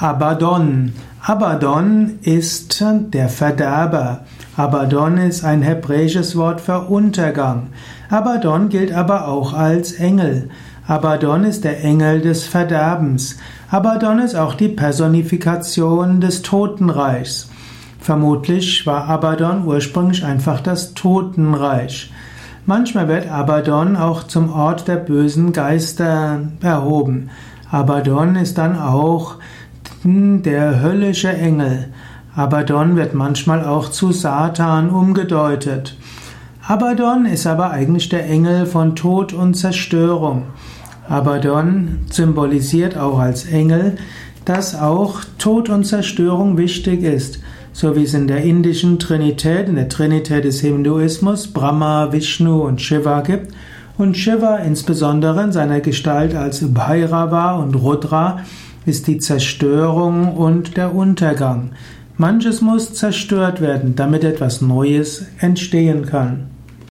Abaddon. Abaddon ist der Verderber. Abaddon ist ein hebräisches Wort für Untergang. Abaddon gilt aber auch als Engel. Abaddon ist der Engel des Verderbens. Abaddon ist auch die Personifikation des Totenreichs. Vermutlich war Abaddon ursprünglich einfach das Totenreich. Manchmal wird Abaddon auch zum Ort der bösen Geister erhoben. Abaddon ist dann auch der höllische Engel. Abaddon wird manchmal auch zu Satan umgedeutet. Abaddon ist aber eigentlich der Engel von Tod und Zerstörung. Abaddon symbolisiert auch als Engel, dass auch Tod und Zerstörung wichtig ist, so wie es in der indischen Trinität, in der Trinität des Hinduismus Brahma, Vishnu und Shiva gibt und Shiva insbesondere in seiner Gestalt als Bhairava und Rudra ist die Zerstörung und der Untergang. Manches muss zerstört werden, damit etwas Neues entstehen kann.